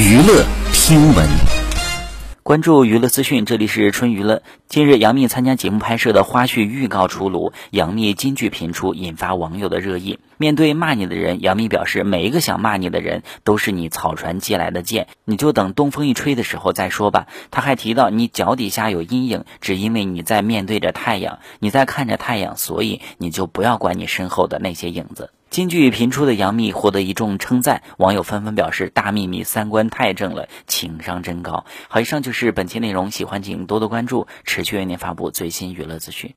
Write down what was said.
娱乐听闻。关注娱乐资讯，这里是春娱乐。近日，杨幂参加节目拍摄的花絮预告出炉，杨幂金句频出，引发网友的热议。面对骂你的人，杨幂表示，每一个想骂你的人都是你草船借来的箭，你就等东风一吹的时候再说吧。她还提到，你脚底下有阴影，只因为你在面对着太阳，你在看着太阳，所以你就不要管你身后的那些影子。京剧频出的杨幂获得一众称赞，网友纷纷表示大幂幂三观太正了，情商真高。好，以上就是本期内容，喜欢请多多关注，持续为您发布最新娱乐资讯。